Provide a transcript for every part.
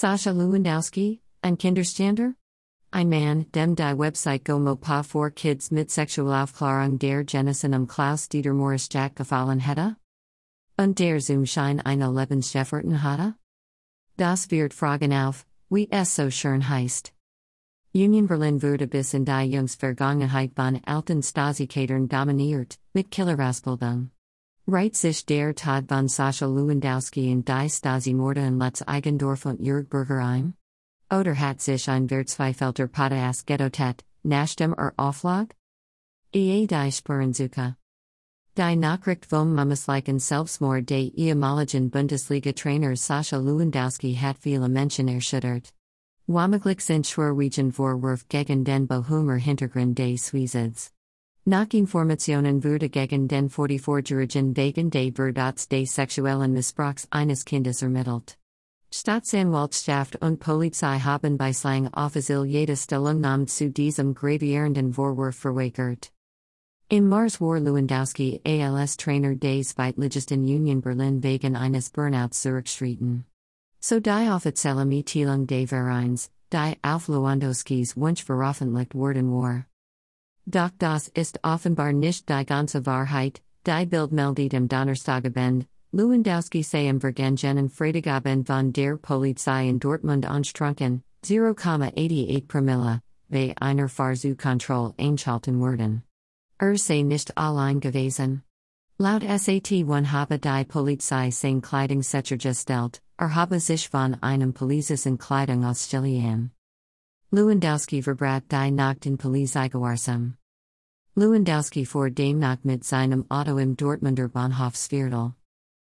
Sascha Lewandowski, ein Kinderstander? Ein Mann, dem die Website GoMoPa for Kids mit Sexualaufklärung der Genessen um Klaus Dieter Maurischat gefallen hätte? Und der Zoom Schein eine Lebensjefferten hatte? Das wird Fragen auf, wie es so schön heißt. Union Berlin wurde bis in die Jungsvergangenheit von alten Stasi-Kadern dominiert, mit Killerausbildung. Right sich der Tod von Sascha Lewandowski in die Stasi-Morde in Lutz Eigendorf und Jürgberger ein? Oder hat sich ein Verzweifelter Potas Gettotet, Nachdem er Auflag? Ehe die Spurensuche. Die Nachricht vom Mummislichen Selbstmord des ehemaligen Bundesliga-Trainers Sascha Lewandowski hat viele Menschen erschüttert. Womöglich sind Schwerwiegen Vorwurf gegen den Bochumer Hintergrund des Suizids. Nach Informationen wurde gegen den 44-Jährigen wegen des Verdats des sexuellen Missbrauchs eines Kindes ermittelt. Staatsanwaltschaft und Polizei haben bislang offiziell jede Stellungnahme zu diesem gravierenden Vorwurf verweigert. Im Mars war Lewandowski als Trainer des Zweitligisten Union Berlin wegen eines Burnouts zurückgetreten. So die offizielle Mitteilung des Vereins, die auf Lewandowskis Wunsch veröffentlicht worden war. Doch das ist offenbar nicht die ganze Wahrheit, die Bild meldet am Donnerstagabend, Lewandowski am Vergangenen Freitagabend von der Polizei in Dortmund anstrunken, 0,88 Promille, bei einer Fahrzeugkontrolle einschalten worden. Er sei nicht allein gewesen. Laut SAT1 habe die Polizei sein Kleidungssetzer gestellt, er habe sich von einem in Kleidung ausstellen. Lewandowski verbrat die Nacht in Polizeigewarsam. Lewandowski vor dem Nacht mit seinem Auto im Dortmunder Bahnhofsviertel.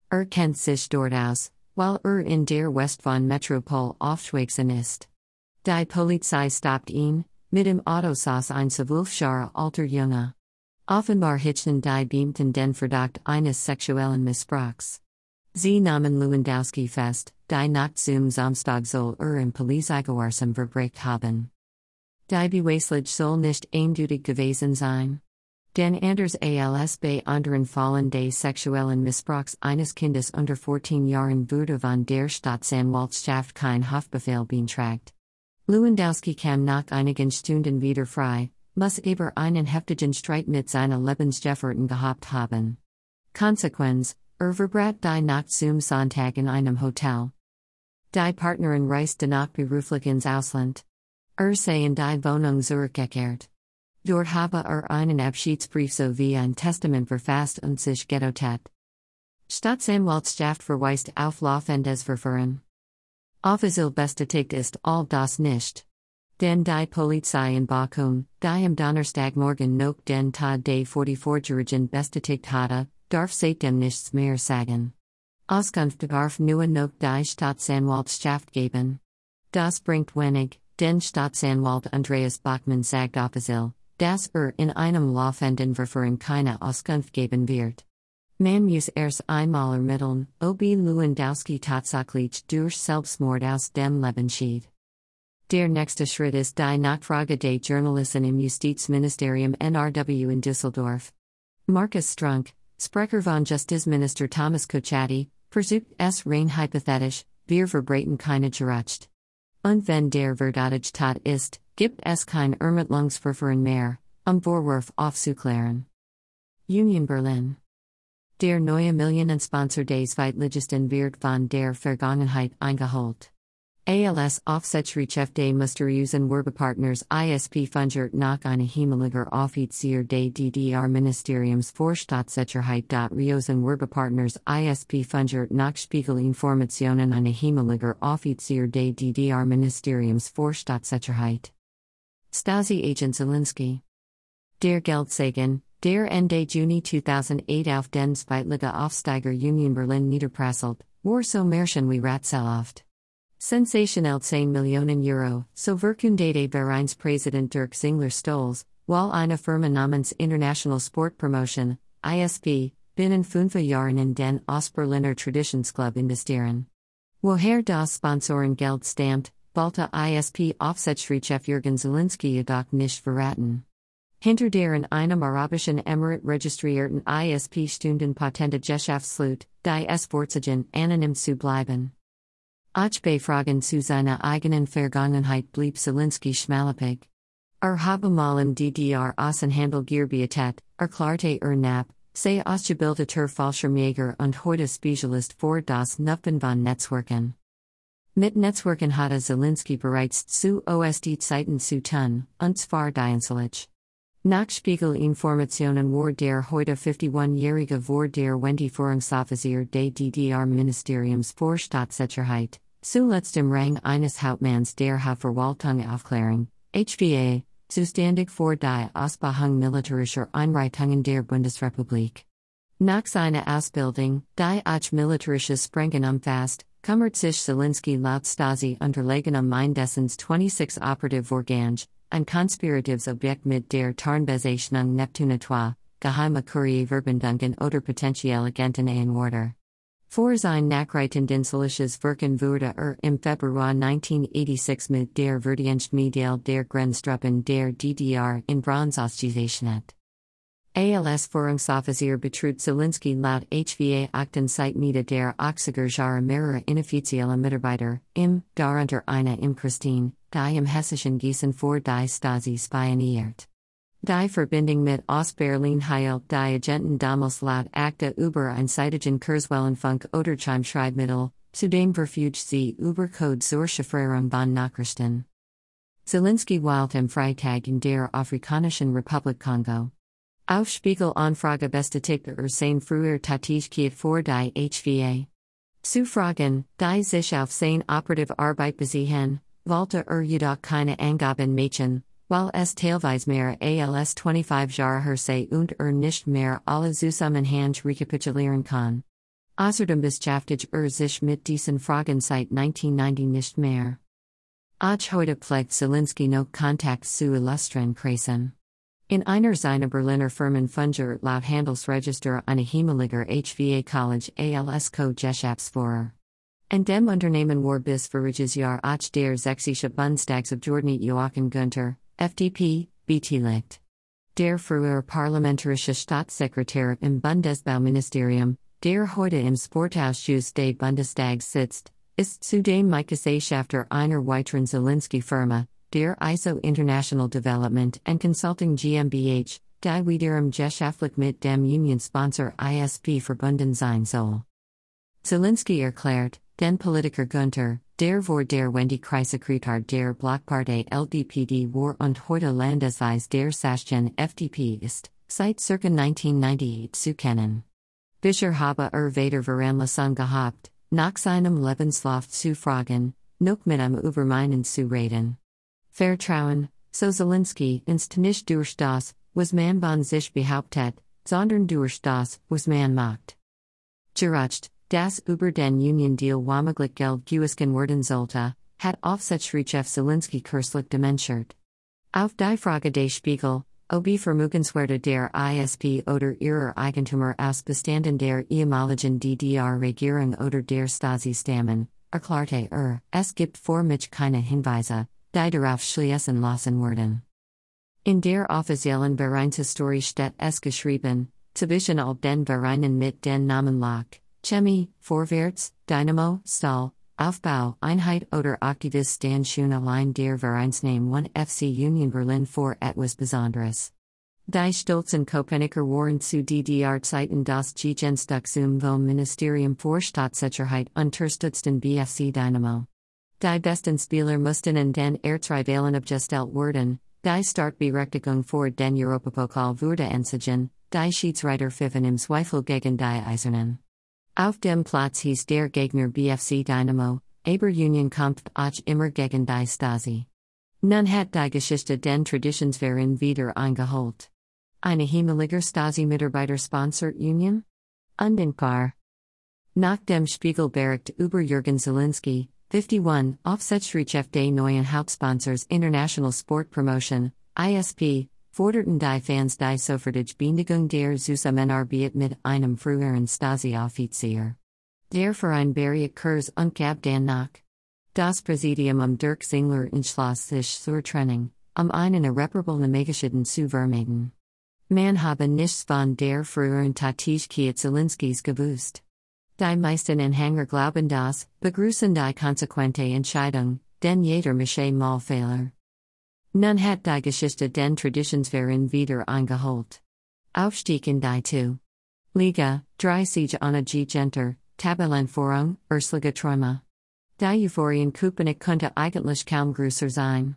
Er kennt sich dort aus, while er in der Westbahn Metropol aufschwachsen ist. Die Polizei stoppt ihn, mit im Auto saß ein Zwölfjahre alter Junge. Offenbar hitchen die Beamten den Verdacht eines sexuellen Missbrauchs. Sie nahmen Lewandowski fest, die Nacht zum Samstag soll er im Polizeigewarsam verbrecht haben. Die Beweislich soll nicht eindeutig gewesen sein. Den Anders als bei anderen Fallen des sexuellen Missbrauchs eines Kindes unter 14 Jahren wurde von der Staatsanwaltschaft kein Haftbefehl beantragt. Lewandowski kam nach einigen Stunden wieder frei, muss aber einen heftigen Streit mit seiner Lebensgefährtin gehabt haben. Konsequenz, er verbrat die Nacht zum Sonntag in einem Hotel. Die Partnerin reist danach beruflich ins Ausland. Er sei in die Wohnung zurückgekehrt. Dort habe er einen Abschiedsbrief sowie ein Testament verfasst und sich getautet. Staatsanwaltschaft verweist auf laufendes Verfahren. Offiziell bestätigt ist all das nicht. Den die Polizei in Bochum, die am Donnerstagmorgen noch den Tod des 44-Jährigen bestätigt hatte, darf seitdem nichts mehr sagen. Auskunft darf nur noch die Staatsanwaltschaft geben. Das bringt wenig, den Staatsanwalt Andreas Bachmann sagt offiziell, dass er in einem laufenden Verfahren keine Auskunft geben wird. Man muss erst einmal ermitteln, ob Lewandowski tatsächlich durch Selbstmord aus dem Leben schied. Der nächste Schritt ist die Nachfrage der Journalisten im Justizministerium NRW in Düsseldorf. Markus Strunk, Sprecher von Justizminister Thomas Kutschaty, versucht es rein hypothetisch, wir verbreiten keine Gerecht. Und wenn der Verdadige Tat ist, gibt es kein Ermittlungsverfahren mehr, um Vorwurf aufzuklären. Union Berlin. Der neue Millionensponsor des Zweitligisten wird von der Vergangenheit eingeholt. ALS Aufsichtsrecht des Musterhusen Werbepartners ISP fungert nach einer Himmeliger Offizier des DDR Ministeriums für Staatssicherheit. Riosen Werbepartners ISP fungert nach Spiegelinformationen eine Himmeliger Offizier des DDR Ministeriums für Staatssicherheit. Stasi Agent Czilinsky. Der Geldsegen, der Ende Juni 2008 auf den Zweitliga Aufsteiger Union Berlin niederprasselt, war so Märchen wie Ratzeloft. Sensationell 10 Millionen Euro, so verkündete Vereinspräsident Dirk Zingler Stolz, while eine Firma namens International Sport Promotion, ISP, binnen fünf Jahren in den Ostberliner Traditionsclub investieren. Woher das Sponsoren Geld stammt, Balta ISP Aufsichtsratschef Jürgen Czilinsky jedoch nicht verraten. Hinter der in einem arabischen Emirat registrierten ISP Stunden patente Geschäftslut, die es fortsetzen, anonym zu bleiben. Ach bei Fragen zu seiner eigenen Vergangenheit blieb Czilinsky schmalapig. Er habe mal im DDR Außenhandel gearbeitet, erklärte er knapp, sei Ausgebildeter Fallschirmjäger und heute Spezialist für das Nutzben von Netzwerken. Mit Netzwerken hatte Czilinsky bereits zu OSD Zeiten zu tun, und zwar dienstlich. Nach Spiegel-Informationen war der heute 51-jährige vor der Wendy Führungsoffizier des DDR-Ministeriums für Staatssicherheit, zuletzt im Rang eines Hauptmanns der Hauptverwaltung Aufklärung, HVA, zuständig für die Ausbildung militärischer Einrichtungen der Bundesrepublik. Nach seiner Ausbildung, die auch militärisches Sprengen umfasst, kümmert sich Czilinsky laut Stasi unterlegenem um mindestens 26 operative Vorgange, ein konspiratives Objekt mit der Tarnbezeichnung Neptune 2, geheime Courierverbindungen oder potenzielle Agenten ein. Vor sein Nachrichtendinselisches Wirken wurde er im Februar 1986 mit der Verdienstmedaille der Grenztruppen der DDR in Bronze ausgezeichnet. ALS Führungsoffizier betrug Czilinsky laut HVA Akten seit Mitte der 80er Jahre mehrere inoffizielle Mitarbeiter, im, darunter eine im Christine, die im hessischen Gießen vor die Stasi spioniert. Die Verbindung mit Ostberlin heilt die Agenten damals laut Akte über einseitigen Kurzwellenfunk oder Schreibmittel, zudem verfügt sie über Code zur Chiffrierung von Nachrichten. Czilinsky weilt im Freitag in der Afrikanischen Republik Kongo. Auf Spiegel Anfrage bestätigte er sein früher Tätigkeit vor die HVA. Zu Fragen, die sich auf sein operative Arbeit beziehen, wollte er jedoch keine Angaben machen, weil es teilweise als 25 Jahre her sei und er nicht mehr alle Zusammenhänge rekapitulieren kann. Außerdem beschäftigt er sich mit diesen Fragen seit 1990 nicht mehr. Auch heute pflegt Czilinsky noch Kontakt zu illustren Kreisen. In einer seiner Berliner Firmen Funger laut Handelsregister eine Himmeliger HVA College als Co-Geschäftsführer. And dem Unternehmen war bis voriges Jahr auch der Sächsische Bundestagsabgeordnete Joachim Günther, FDP, beteiligt. Der frühere parlamentarische Staatssekretär im Bundesbauministerium, der heute im Sportausschuss des Bundestags sitzt, ist zudem Mitgesellschafter einer weiteren Czilinsky-Firma, der ISO International Development and Consulting GmbH, die wiederum geschäftlich mit dem Union-Sponsor ISP verbunden sein soll. Czilinsky erklärt, den Politiker Günther, der vor der Wendy Kreisekretär der Blockpartei LDPD war und heute Landesweis der Sachsen FDP ist, seit circa 1998 zu kennen. Bisher habe er weder Veranlassung gehabt, nach seinem Lebenslauf zu fragen, noch mit einem über meinen zu reden. Vertrauen, so Czilinsky, inst nicht durch das, was man von sich behauptet, sondern durch das, was man macht. Geracht, das über den Union Deal womöglich Geld gewisken werden sollte, hat Aufsichtsrichef Czilinsky kürzlich dementiert. Auf die Frage des Spiegel, ob Vermögenswerte der ISP oder ihrer Eigentümer aus Bestanden der ehemaligen DDR-Regierung oder der Stasi stammen, erklärte er, es gibt für mich keine Hinweise, die darauf schließen lassen werden. In der offiziellen Vereinshistorie steht es geschrieben, zwischen all den Vereinen mit den Namen Lach, Chemie, Vorwärts, Dynamo, Stahl, Aufbau, Einheit oder Aktivist stand schon allein der Vereinsname 1 FC Union Berlin vor etwas Besonderes. Die stolzen Kopenicker waren zu DDR-Zeiten das Gegenstück vom Ministerium für Staatssicherheit unterstützten BFC Dynamo. Die besten Spieler mussten in den Erzrivalen abgestellt werden, die Startberechtigung für den Europapokal wurde entschieden, die Schiedsrichter pfiffen im Zweifel gegen die Eisernen. Auf dem Platz hieß der Gegner BFC Dynamo, aber Union kämpft auch immer gegen die Stasi. Nun hat die Geschichte den Traditionsverein wieder eingeholt. Eine Himmeliger Stasi-Mitarbeiter sponsert Union? Undenkbar. Nach dem Spiegel Spiegelbericht über Jürgen Czilinsky, 51, Aufsichtsrichef des neuen Hauptsponsors International Sport Promotion, ISP, forderten die Fans die sofortige Beendigung der Zusammenarbeit mit einem früheren Stasi-Offizier. Der Verein Barriet Kurs und gab den nach. Das Präsidium um Dirk Zingler entschloss sich zur Trennung, um einen irreparablen Megaschaden zu vermeiden. Man habe nichts von der früheren Tätigkeit Czilinskys gewusst. Die meisten Anhänger glauben das, begrüßen die konsequente Entscheidung, den jeder Mische mal Fehler. Nun hat die Geschichte den Traditionsverein wieder eingeholt. Aufstieg in die 2. Liga, drei Siege ohne Genter, Tabellenführung, Erstliga Träume. Die Euphorien Köpenick konnte eigentlich kaum größer sein.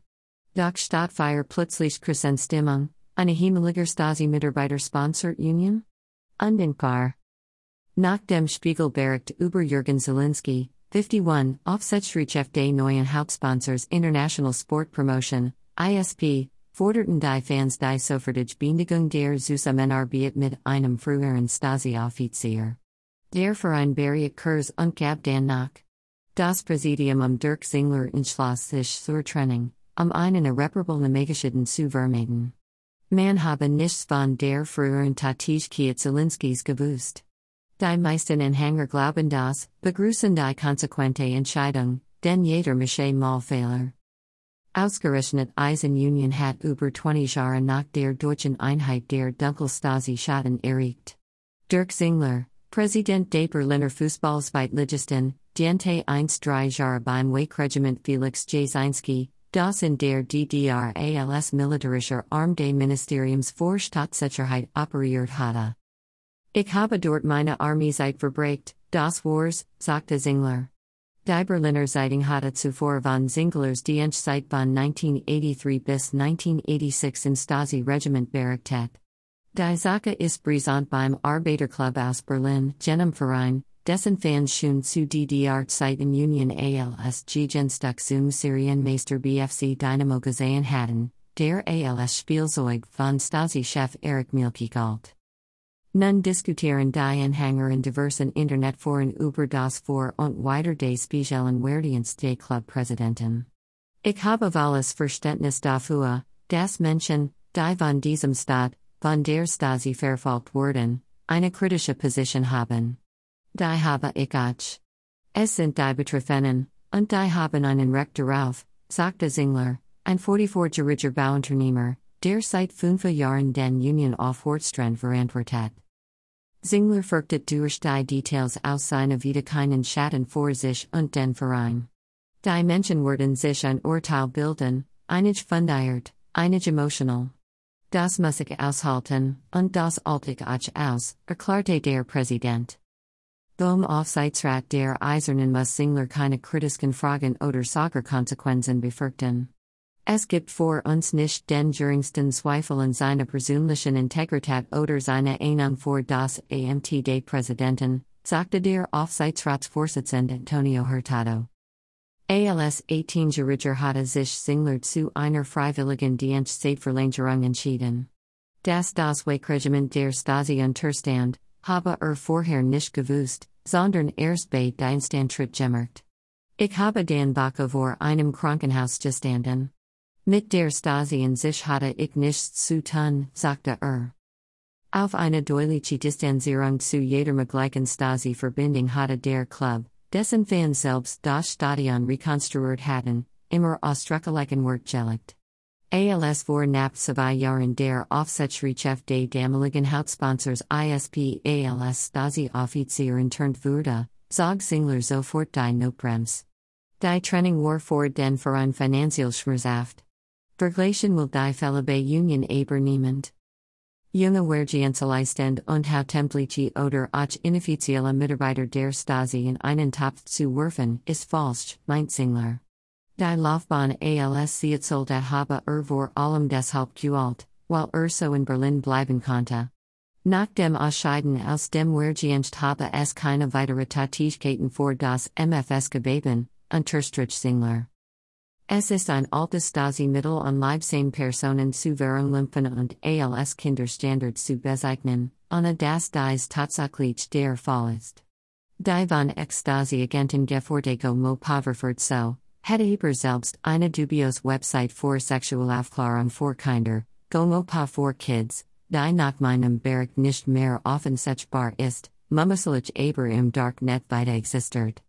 Doch Stadtfeier plötzlich Stimmung, eine Himmeliger Stasi-Mitarbeiter Sponsor Union? Undenkbar. Nach dem Spiegel bericht über Jürgen Czilinsky, 51, Aufsichtsratschef des neuen Hauptsponsors International Sport Promotion, ISP, forderten die Fans die sofortige Beendigung der Zusammenarbeit mit einem früheren Stasi-Offizier. Der Verein beriet Kurs und gab dann nach. Das Präsidium um Dirk Zingler entschloss sich zur Trennung, um einen irreparablen Negaschiden zu vermeiden. Man habe nichts von der früheren Tätigkeit Czilinskis gewusst. Die meisten Anhänger glauben das, begrüßen die konsequente Entscheidung, denn jeder Mische mal Fehler. Ausgerechnet Eisenunion hat über 20 Jahre nach der deutschen Einheit der Dunkelstasi-Schatten erregt. Dirk Zingler, Präsident der Berliner Fußballsweitligisten, diente einst drei Jahre beim Wachregiment Felix Dzierzynski, das in der DDR als militärischer Arm des Ministeriums für Staatssicherheit operiert hatte. Ich habe dort meine Armee verbreitet, das Wars, sagte Zingler. Die Berliner Zeitung hatte zuvor von Zinglers Dienstzeit von 1983 bis 1986 im Stasi-Regiment berichtet. Die Sache ist brisant beim Arbeiterclub aus Berlin, jenem Verein, dessen Fans schon zu DDR-Zeiten Union als Gegenstück zum Syrienmeister BFC Dynamo gesehen hatten, der als Spielzeug von Stasi-Chef Erich Mielke galt. Nun diskutieren die Anhänger in diversen Internetforen über das Vor- und Weiter des Spiegelen Wehrdienst des Clubpräsidenten. Ich habe volles Verständnis dafür, dass Menschen, die von diesem Staat, von der Stasi verfolgt wurden, eine kritische Position haben. Die habe ich auch. Es sind die Betroffenen, und die haben einen Recht darauf, sagte Zingler, ein 44-jähriger Bauunternehmer, der seit fünf Jahren den Union auf Hortstrand verantwortet. Zingler folgte durch die Details aus seiner Vita keinen Schatten vor sich und den Verein. Die Menschen wurden sich ein Urteil bilden, einig fundiert, einig emotional. Das muss ich aushalten, und das halte ich auch aus, erklärte der Präsident. Vom Aufsichtsrat der Eisernen muss Zingler keine kritischen Fragen oder Soccer Konsequenzen befürchten. Es gibt vor uns nicht den geringsten Zweifel in seiner persönlichen Integrität oder seiner Ahnung vor das Amt des Präsidenten, sagte der Aufsichtsratsvorsitzende Antonio Hurtado. ALS 18-Jähriger hatte sich Zingler zu einer freiwilligen Dienstzeitverlängerung entschieden. Das das Wachregiment der Stasi unterstand, habe er vorher nicht gewusst, sondern erst bei Dienstantritt gemerkt. Ich habe den Backe vor einem Krankenhaus gestanden. Mit der Stasi in sich hatte ich nichts zu tun, sagte er. Auf eine deutliche Distanzierung zu jeder möglichen Stasi-Verbindung hatte der Club, dessen Fans selbst das Stadion rekonstruiert hatten, immer ausdrücklichen Wort gelegt. ALS vor nach zwei Jahren der Aufsichtsratschef des damaligen Hauptsponsors ISP ALS Stasi-Offizier entfernt wurde, zog Zingler sofort die Notbremse. Die Trennung war vor den Verein finanziell schmerzhaft. Vergleichen will die Fälle bei Union aber niemand. Junge Wehrdienstleistend und Hauptamtliche oder auch inoffizielle Mitarbeiter der Stasi in einen Topf zu werfen, ist falsch, meint Zingler. Die Laufbahn als Soldat habe er vor allem deshalb gewalt, weil er so in Berlin bleiben konnte. Nach dem Ausscheiden aus dem Wehrdienst habe es keine weitere Tätigkeiten vor das MFS gegeben, unterstrich Zingler. Es ist ein altes Stasi-Mittel an Leibsame Personen zu verunglimpfen und als Kinderstandard zu bezeichnen, ohne das dies tatsächlich der Fall ist. Die von Ex-Stasi-Agenten Gefortego mo poverfurt so, hätte aber selbst eine dubios Website für Sexualaufklärung für Kinder, Gomopa for Kids, die nach meinem Bericht nicht mehr offen sechbar ist, mummislich aber im Darknet weiter existiert.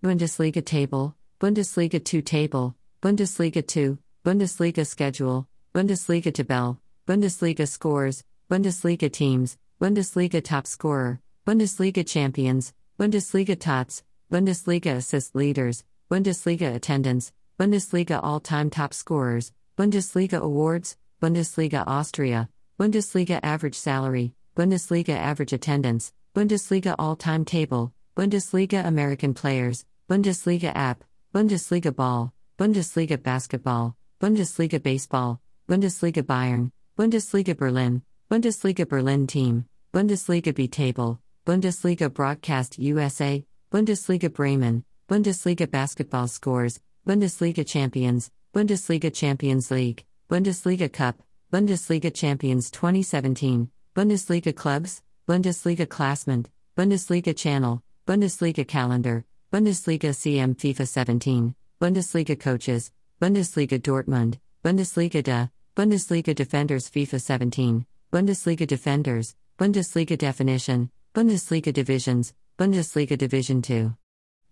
Bundesliga Table, Bundesliga 2 Table, Bundesliga 2, Bundesliga Schedule, Bundesliga Tabelle, Bundesliga Scores, Bundesliga Teams, Bundesliga Top Scorer, Bundesliga Champions, Bundesliga Tots, Bundesliga assist leaders, Bundesliga attendance, Bundesliga all time top scorers, Bundesliga awards, Bundesliga Austria, Bundesliga average salary, Bundesliga average attendance, Bundesliga all time table, Bundesliga American players, Bundesliga app, Bundesliga ball, Bundesliga basketball, Bundesliga baseball, Bundesliga Bayern, Bundesliga Berlin, Bundesliga Berlin team, Bundesliga B table, Bundesliga broadcast USA, Bundesliga Bremen, Bundesliga basketball scores, Bundesliga champions, Bundesliga Champions League, Bundesliga Cup, Bundesliga Champions 2017, Bundesliga clubs, Bundesliga classment, Bundesliga channel, Bundesliga calendar, Bundesliga CM FIFA 17, Bundesliga coaches, Bundesliga Dortmund, Bundesliga DA, Bundesliga defenders FIFA 17, Bundesliga defenders, Bundesliga definition, Bundesliga divisions, Bundesliga Division 2.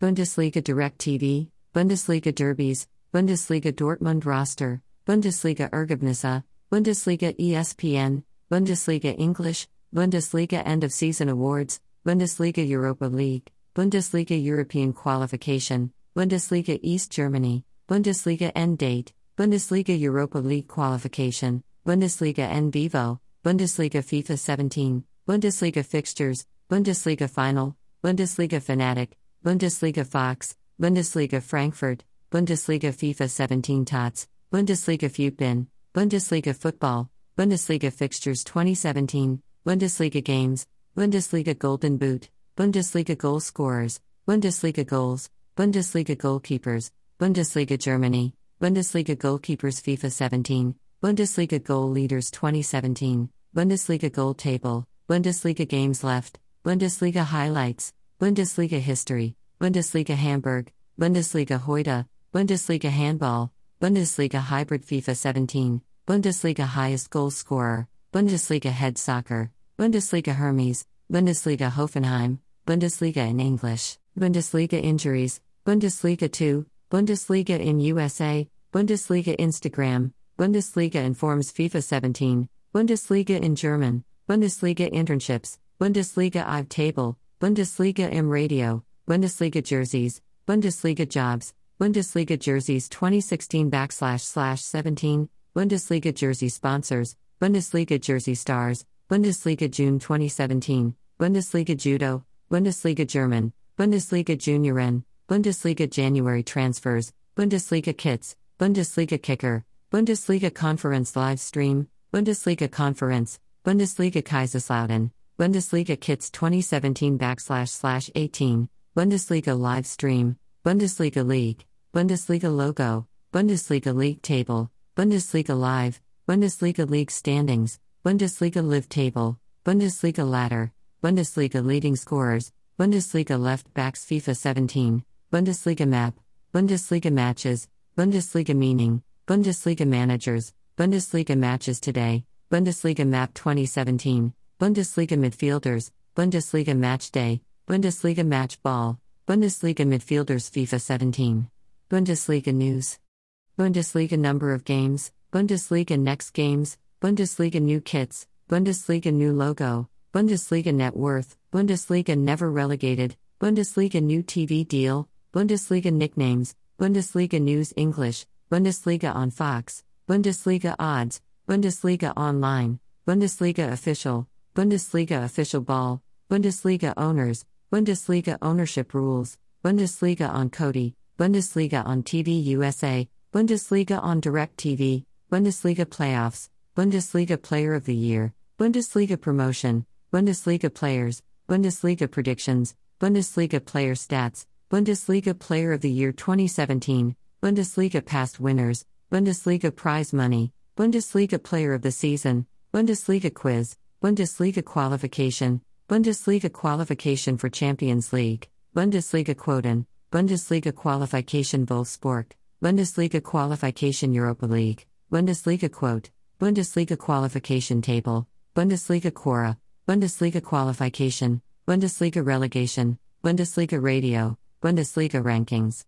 Bundesliga Direct TV, Bundesliga derbies, Bundesliga Dortmund roster, Bundesliga Ergebnisse, Bundesliga ESPN, Bundesliga English, Bundesliga End of Season Awards, Bundesliga Europa League, Bundesliga European Qualification, Bundesliga East Germany, Bundesliga End Date, Bundesliga Europa League Qualification, Bundesliga N Vivo, Bundesliga FIFA 17, Bundesliga Fixtures, Bundesliga Final, Bundesliga Fanatic, Bundesliga Fox, Bundesliga Frankfurt, Bundesliga FIFA 17 Tots, Bundesliga Futbin, Bundesliga Football, Bundesliga Fixtures 2017, Bundesliga Games, Bundesliga Golden Boot, Bundesliga Goal Scorers, Bundesliga Goals, Bundesliga Goalkeepers, Bundesliga Germany, Bundesliga Goalkeepers FIFA 17, Bundesliga Goal Leaders 2017, Bundesliga Goal Table, Bundesliga Games Left, Bundesliga Highlights, Bundesliga History, Bundesliga Hamburg, Bundesliga Heute, Bundesliga Handball, Bundesliga Hybrid FIFA 17, Bundesliga Highest Goal Scorer, Bundesliga Head Soccer, Bundesliga Hermes, Bundesliga Hoffenheim, Bundesliga in English, Bundesliga Injuries, Bundesliga 2, Bundesliga in USA, Bundesliga Instagram, Bundesliga informs FIFA 17, Bundesliga in German, Bundesliga internships, Bundesliga IV table, Bundesliga im Radio, Bundesliga jerseys, Bundesliga jobs, Bundesliga jerseys 2016 backslash slash 17, Bundesliga jersey sponsors, Bundesliga jersey stars, Bundesliga June 2017, Bundesliga judo, Bundesliga German, Bundesliga Junioren, Bundesliga January transfers, Bundesliga kits, Bundesliga kicker, Bundesliga conference live stream, Bundesliga conference, Bundesliga Kaiserslautern, Bundesliga kits 2017 backslash slash 18, Bundesliga live stream, Bundesliga League, Bundesliga logo, Bundesliga League table, Bundesliga Live, Bundesliga League standings, Bundesliga Live table, Bundesliga ladder, Bundesliga leading scorers, Bundesliga left backs FIFA 17, Bundesliga map, Bundesliga matches, Bundesliga meaning, Bundesliga managers, Bundesliga matches today, Bundesliga map 2017, Bundesliga midfielders, Bundesliga match day, Bundesliga match ball, Bundesliga midfielders FIFA 17. Bundesliga news. Bundesliga number of games, Bundesliga next games, Bundesliga new kits, Bundesliga new logo, Bundesliga net worth, Bundesliga never relegated, Bundesliga new TV deal, Bundesliga nicknames, Bundesliga news English, Bundesliga on Fox, Bundesliga odds, Bundesliga online, Bundesliga official, Bundesliga official ball, Bundesliga owners, Bundesliga ownership rules, Bundesliga on Kodi, Bundesliga on TV USA, Bundesliga on Direct TV, Bundesliga playoffs, Bundesliga Player of the Year, Bundesliga promotion, Bundesliga players, Bundesliga predictions, Bundesliga player stats, Bundesliga Player of the Year 2017, Bundesliga past winners, Bundesliga prize money, Bundesliga Player of the Season, Bundesliga quiz, Bundesliga qualification, Bundesliga qualification for Champions League, Bundesliga quoten, Bundesliga qualification Wolfsburg, Bundesliga qualification Europa League, Bundesliga quote, Bundesliga qualification table, Bundesliga Quora, Bundesliga qualification, Bundesliga relegation, Bundesliga radio, Bundesliga rankings.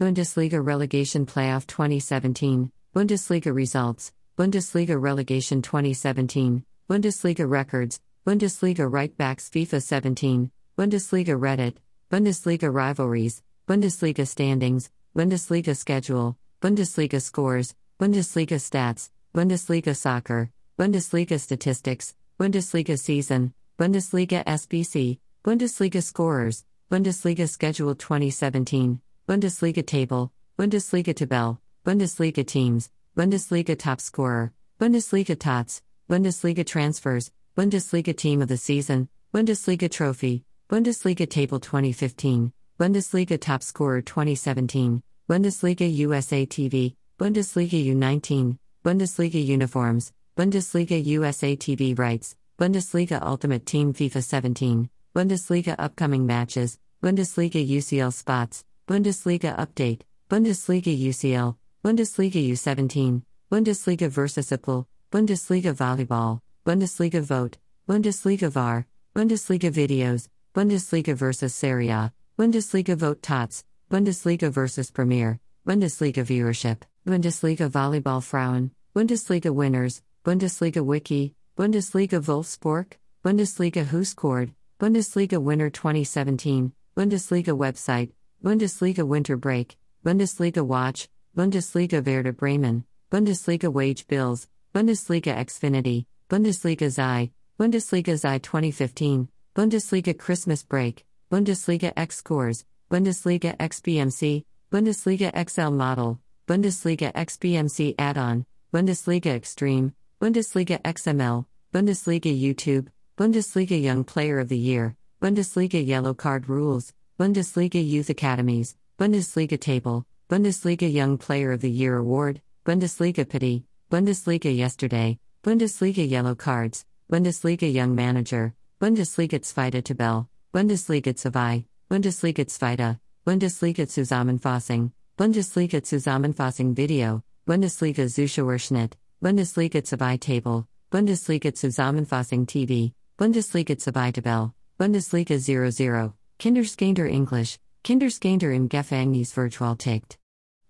Bundesliga relegation playoff 2017, Bundesliga results, Bundesliga relegation 2017, Bundesliga records, Bundesliga right backs FIFA 17, Bundesliga Reddit, Bundesliga rivalries, Bundesliga standings, Bundesliga schedule, Bundesliga scores, Bundesliga stats, Bundesliga soccer, Bundesliga statistics, Bundesliga season, Bundesliga SBC, Bundesliga scorers, Bundesliga schedule 2017, Bundesliga table, Bundesliga tabelle, Bundesliga teams, Bundesliga top scorer, Bundesliga tots, Bundesliga transfers, Bundesliga team of the season, Bundesliga trophy, Bundesliga table 2015, Bundesliga top scorer 2017, Bundesliga USA TV, Bundesliga U19, Bundesliga uniforms, Bundesliga USA TV rights, Bundesliga Ultimate Team FIFA 17, Bundesliga upcoming matches, Bundesliga UCL spots, Bundesliga update, Bundesliga UCL, Bundesliga U17, Bundesliga Versiciple, Bundesliga volleyball, Bundesliga vote, Bundesliga VAR, Bundesliga videos, Bundesliga versus Serie A, Bundesliga vote tots, Bundesliga versus Premier, Bundesliga viewership, Bundesliga Volleyball Frauen, Bundesliga winners, Bundesliga wiki, Bundesliga Wolfsburg, Bundesliga Who scored, Bundesliga winner 2017, Bundesliga website, Bundesliga winter break, Bundesliga watch, Bundesliga Werder Bremen, Bundesliga wage bills, Bundesliga Xfinity, Bundesliga Xi, Bundesliga Xi 2015, Bundesliga Christmas break, Bundesliga X scores, Bundesliga XBMC, Bundesliga XL model, Bundesliga XBMC add on, Bundesliga Extreme, Bundesliga XML, Bundesliga YouTube, Bundesliga Young Player of the Year, Bundesliga Yellow Card Rules, Bundesliga Youth Academies, Bundesliga Table, Bundesliga Young Player of the Year Award, Bundesliga Pity, Bundesliga Yesterday, Bundesliga Yellow Cards, Bundesliga Young Manager, Bundesliga Zweite Tabelle, Bundesliga Zwei, Bundesliga Zweite, Bundesliga Zusammenfassung, Bundesliga Zusammenfassung Video, Bundesliga Zuschauerschnitt, Bundesliga Zwei Table, Bundesliga Zusammenfassung TV, Bundesliga Zwei Tabelle, Bundesliga 00, Kinderskander English, Kinderskander im Gefängnis virtual tickt.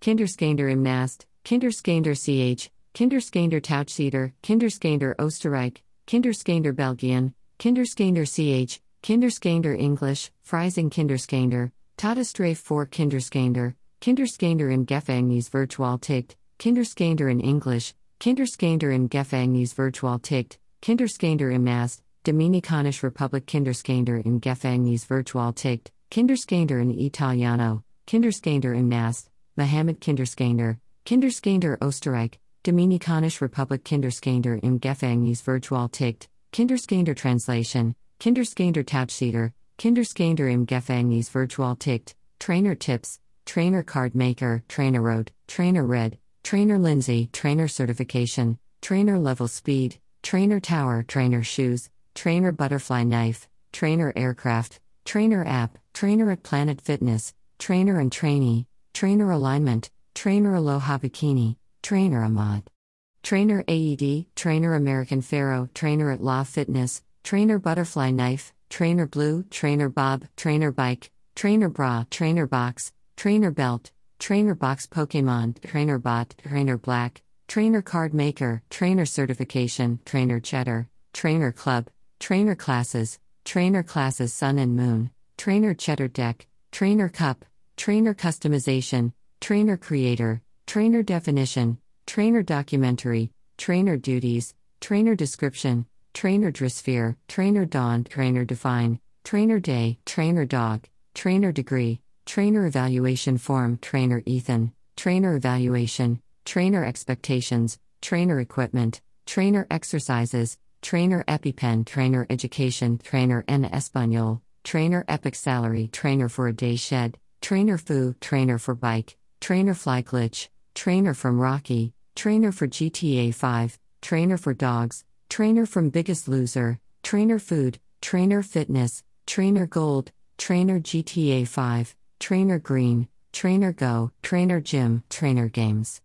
Kinderskander im Nast, Kinderskander CH, Kinderskander Tauchsieder, Kinderskander Österreich, Kinderskander Belgien, Kinderskander CH, Kinderskander English, Freising Kinderskander, Todesstrafe for Kinderskander, Kinderskander im Gefängnis virtual tickt, Kinderskander in English, Kinderskander im Gefängnis virtual tickt, Kinderskander im Nast, Dominikanische Republik Kinderskander im Gefängnis virtual tickt, Kinderskander in Italiano, Kinderskander im Nast, Mohammed Kinderskander, Kinderskander Österreich, Dominikanische Republik Kinderskander im Gefängnis virtual tickt, Kinderskander Translation, Kinderskander Tauchsieder, Kinderskander im Gefängnis virtual tickt, Trainer Tips, Trainer Card Maker, Trainer Road, Trainer Red, Trainer Lindsay, Trainer Certification, Trainer Level Speed, Trainer Tower, Trainer Shoes, Trainer Butterfly Knife, Trainer Aircraft, Trainer App, Trainer at Planet Fitness, Trainer and Trainee, Trainer Alignment, Trainer Aloha Bikini, Trainer Ahmad. Trainer AED, Trainer American Pharaoh, Trainer at Law Fitness, Trainer Butterfly Knife, Trainer Blue, Trainer Bob, Trainer Bike, Trainer Bra, Trainer Box, Trainer Belt, Trainer Box Pokemon, Trainer Bot, Trainer Black, Trainer Card Maker, Trainer Certification, Trainer Cheddar, Trainer Club, Trainer Classes, Trainer Classes Sun and Moon, Trainer Cheddar Deck, Trainer Cup, Trainer Customization, Trainer Creator, Trainer Definition, Trainer Documentary, Trainer Duties, Trainer Description, Trainer Drisphere, Trainer Dawn, Trainer Define, Trainer Day, Trainer Dog, Trainer Degree, Trainer Evaluation Form, Trainer Ethan, Trainer Evaluation, Trainer Expectations, Trainer Equipment, Trainer Exercises, Trainer EpiPen, Trainer Education, Trainer en Español, Trainer Epic Salary, Trainer for a Day Shed, Trainer Foo, Trainer for Bike, Trainer Fly Glitch, Trainer from Rocky, Trainer for GTA 5, Trainer for Dogs, Trainer from Biggest Loser, Trainer Food, Trainer Fitness, Trainer Gold, Trainer GTA 5, Trainer Green, Trainer Go, Trainer Gym, Trainer Games.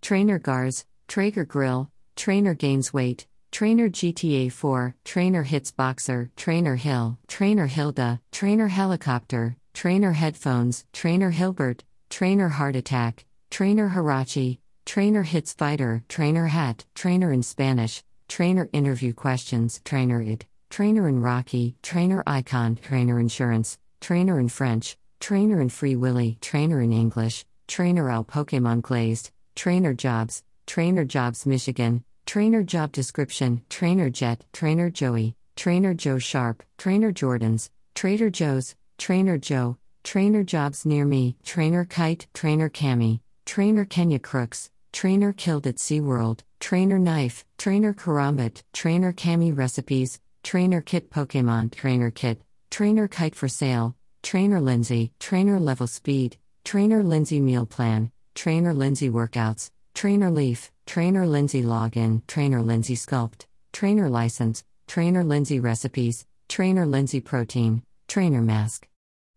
Trainer Gars, Traeger Grill, Trainer Gains Weight, Trainer GTA 4, Trainer Hits Boxer, Trainer Hill, Trainer Hilda, Trainer Helicopter, Trainer Headphones, Trainer Hilbert, Trainer Heart Attack, Trainer Hirachi, Trainer Hits Fighter, Trainer Hat, Trainer in Spanish, Trainer Interview Questions, Trainer ID, Trainer in Rocky, Trainer Icon, Trainer Insurance, trainer in French, trainer in Free Willy, trainer in English, trainer Al Pokemon Glazed, trainer jobs, trainer jobs Michigan, trainer job description, trainer Jet, trainer Joey, trainer Joe Sharp, trainer Jordans, Trader Joe's, trainer Joe, trainer jobs near me, trainer Kite, trainer Cami, trainer Kenya Crooks, trainer killed at SeaWorld, trainer Knife, trainer Karambit, trainer Cami recipes, trainer Kit Pokemon, trainer Kit, trainer Kite for sale, trainer Lindsay, trainer level speed, trainer Lindsay meal plan, trainer Lindsay workouts, trainer Leaf, trainer Lindsay login, trainer Lindsay sculpt, trainer license, trainer Lindsay recipes, trainer Lindsay protein, trainer mask.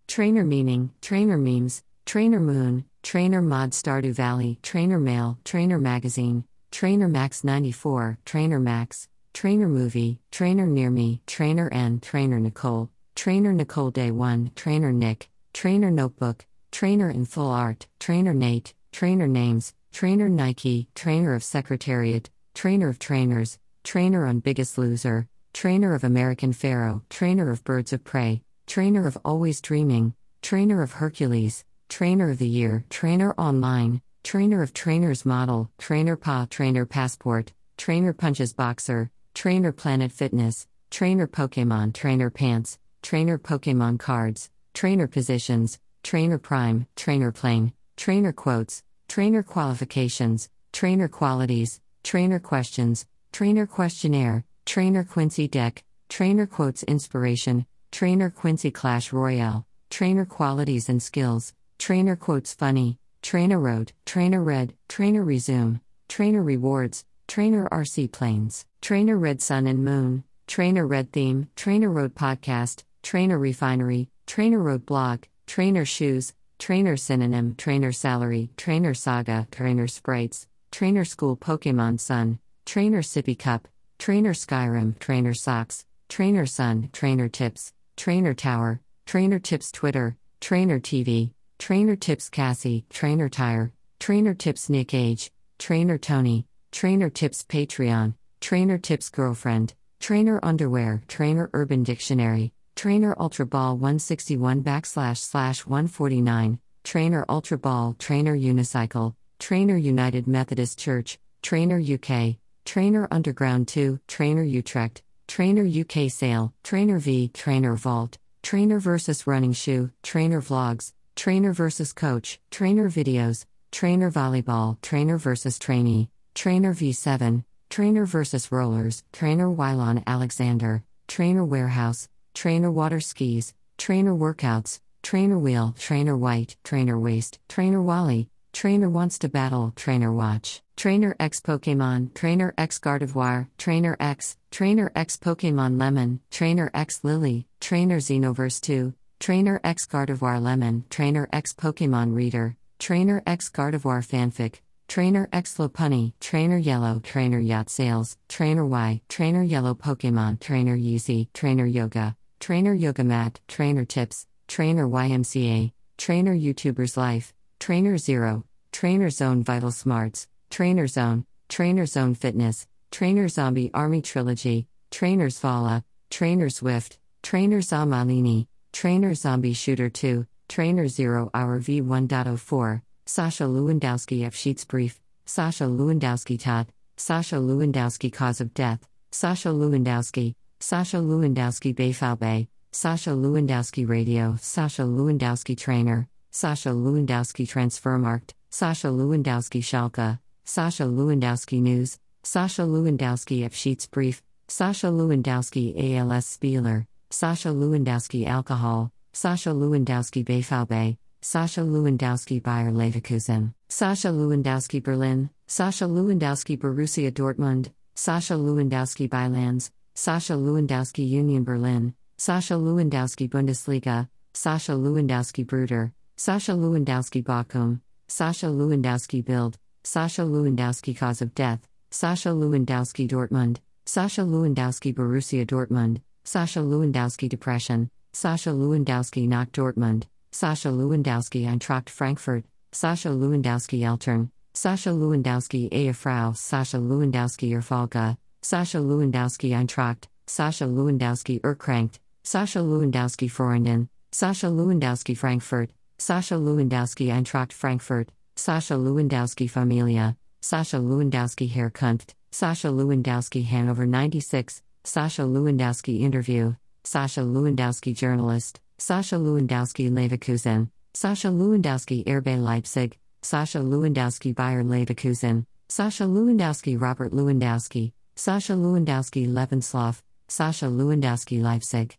Trainer meaning, trainer memes, trainer moon, trainer mod Stardew Valley, trainer mail, trainer magazine, trainer max 94, trainer max, trainer movie, trainer near me, trainer N, trainer Nicole, trainer Nicole day 1, trainer Nick, trainer notebook, trainer in full art, trainer Nate, trainer names, trainer Nike, trainer of secretariat, trainer of trainers, trainer on biggest loser, trainer of American Pharaoh, trainer of birds of prey, trainer of always dreaming, trainer of Hercules, trainer of the year, trainer online, trainer of trainers model, trainer pa, trainer passport, trainer punches boxer, trainer planet fitness, trainer Pokemon, trainer pants, trainer Pokemon cards, trainer positions, trainer prime, trainer plane, trainer quotes, trainer qualifications, trainer qualities, trainer questions, trainer questionnaire, trainer Quincy deck, trainer quotes inspiration, trainer Quincy Clash Royale, trainer qualities and skills, trainer quotes funny, trainer road, trainer red, trainer resume, trainer rewards, trainer RC planes, trainer red sun and moon, trainer red theme, trainer road podcast, trainer refinery, trainer road blog, trainer shoes, trainer synonym, trainer salary, trainer saga, trainer sprites, trainer school Pokemon Sun, trainer sippy cup, trainer Skyrim, trainer socks, trainer sun, trainer tips, trainer tower, trainer tips Twitter, trainer TV, trainer tips Cassie, trainer tire, trainer tips Nick Age, trainer Tony, trainer tips Patreon, trainer tips girlfriend, trainer underwear, trainer urban dictionary, trainer ultra ball 161 backslash slash 149, trainer ultra ball, trainer unicycle, trainer United Methodist Church, trainer UK, trainer underground 2, trainer Utrecht, trainer UK sale, trainer V, trainer vault, trainer versus running shoe, trainer vlogs, trainer versus coach, trainer videos, trainer volleyball, trainer versus trainee, trainer V7, trainer versus rollers, trainer Wylon Alexander, trainer warehouse, trainer water skis, trainer workouts, trainer wheel, trainer white, trainer waist, trainer Wally, trainer wants to battle, trainer watch, trainer X Pokemon, trainer X Gardevoir, trainer X, trainer X Pokemon Lemon, trainer X Lily, trainer Xenoverse 2, trainer X Gardevoir Lemon, trainer X Pokemon Reader, trainer X Gardevoir Fanfic, Trainer X Lopunny, Trainer Yellow, Trainer Yacht Sales, Trainer Y, Trainer Yellow Pokemon, Trainer Yeezy, Trainer Yoga, Trainer Yoga Mat, Trainer Tips, Trainer YMCA, Trainer YouTuber's Life, Trainer Zero, Trainer Zone Vital Smarts, Trainer Zone, Trainer Zone Fitness, Trainer Zombie Army Trilogy, Trainer Svala, Trainer Swift, Trainer Zamalini, Trainer Zombie Shooter 2, Trainer Zero Hour V1.04, Sasha Lewandowski F. Sheets Brief, Sasha Lewandowski Todd, Sasha Lewandowski Cause of Death, Sasha Lewandowski, Sasha Lewandowski Bayfalbay, Sasha Lewandowski Radio, Sasha Lewandowski Trainer, Sasha Lewandowski Transfermarkt, Sasha Lewandowski Schalke, Sasha Lewandowski News, Sasha Lewandowski F. Sheets Brief, Sasha Lewandowski ALS Spieler, Sasha Lewandowski Alcohol, Sasha Lewandowski Bayfalbay, Sasha Lewandowski Bayer Leverkusen, Sasha Lewandowski Berlin, Sasha Lewandowski Borussia Dortmund, Sasha Lewandowski Bylands, Sasha Lewandowski Union Berlin, Sasha Lewandowski Bundesliga, Sasha Lewandowski Bruder, Sasha Lewandowski Bochum, Sasha Lewandowski Bild, Sasha Lewandowski Cause of Death, Sasha Lewandowski Dortmund, Sasha Lewandowski Borussia Dortmund, Sasha Lewandowski Depression, Sasha Lewandowski Knock Dortmund, Sasha Lewandowski Eintracht Frankfurt, Sasha Lewandowski Eltern, Sasha Lewandowski Eyefrau, Sasha Lewandowski Erfolga, Sasha Lewandowski Eintracht, Sasha Lewandowski Erkrankt, Sasha Lewandowski Freunden, Sascha Lewandowski Frankfurt, Sascha Lewandowski Eintracht Frankfurt, Sascha Lewandowski Familia, Sascha Lewandowski Herkunft, Sascha Lewandowski Hannover 96, Sascha Lewandowski Interview, Sascha Lewandowski Journalist, Sascha Lewandowski Leverkusen, Sascha Lewandowski RB Leipzig, Sascha Lewandowski Bayer Leverkusen, Sascha Lewandowski Robert Lewandowski, Sascha Lewandowski Lebenslauf, Sascha Lewandowski Leipzig.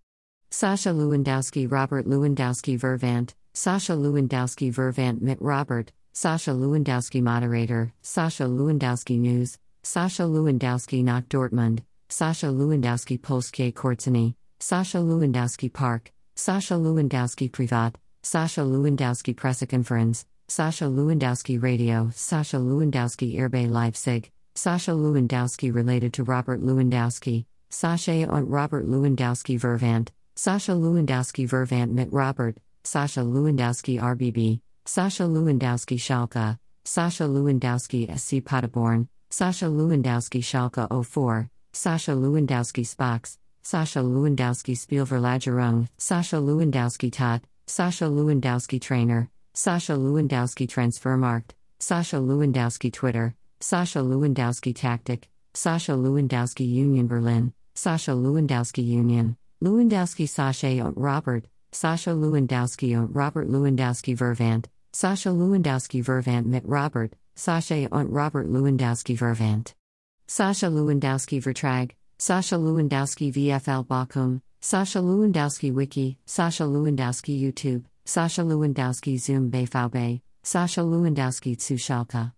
Sascha Lewandowski Robert Lewandowski Vervant, Sascha Lewandowski Vervant mit Robert, Sascha Lewandowski Moderator, Sascha Lewandowski News, Sascha Lewandowski nach Dortmund, Sascha Lewandowski Polskie Kortzeny, Sascha Lewandowski Park, Sascha Lewandowski Privat, Sascha Lewandowski Pressekonferenz, Sascha Lewandowski Radio, Sascha Lewandowski RB Leipzig, Sascha Lewandowski related to Robert Lewandowski, Sascha und Robert Lewandowski Vervant, Sascha Lewandowski Vervant mit Robert, Sascha Lewandowski RBB, Sascha Lewandowski Schalke, Sascha Lewandowski SC Paderborn, Sascha Lewandowski Schalke 04, Sascha Lewandowski Spox, Sascha Lewandowski Spielverlagerung, Sascha Lewandowski Tot, Sascha Lewandowski Trainer, Sascha Lewandowski Transfermarkt, Sascha Lewandowski Twitter, Sascha Lewandowski Tactic, Sascha Lewandowski Union Berlin, Sascha Lewandowski Union, Lewandowski Sascha und Robert, Sascha Lewandowski und Robert Lewandowski Vervant, Sascha Lewandowski Vervant mit Robert, Sascha und Robert Lewandowski Vervant. Sascha Lewandowski Vertrag, Sascha Lewandowski VFL Bochum, Sascha Lewandowski Wiki, Sascha Lewandowski YouTube, Sascha Lewandowski Zoom BVB, Sascha Lewandowski zu.